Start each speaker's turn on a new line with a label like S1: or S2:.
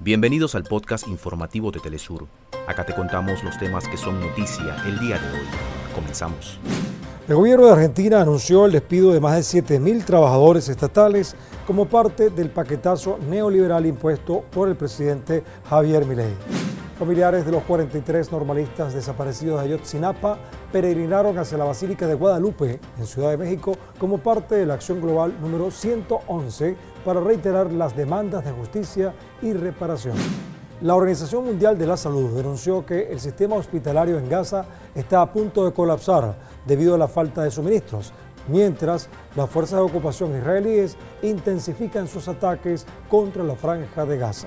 S1: Bienvenidos al podcast informativo de Telesur. Acá te contamos los temas que son noticia el día de hoy. Comenzamos.
S2: El gobierno de Argentina anunció el despido de más de 7.000 trabajadores estatales como parte del paquetazo neoliberal impuesto por el presidente Javier Milei. Familiares de los 43 normalistas desaparecidos de Ayotzinapa peregrinaron hacia la Basílica de Guadalupe, en Ciudad de México, como parte de la acción global número 111 para reiterar las demandas de justicia y reparación. La Organización Mundial de la Salud denunció que el sistema hospitalario en Gaza está a punto de colapsar debido a la falta de suministros, mientras las fuerzas de ocupación israelíes intensifican sus ataques contra la franja de Gaza.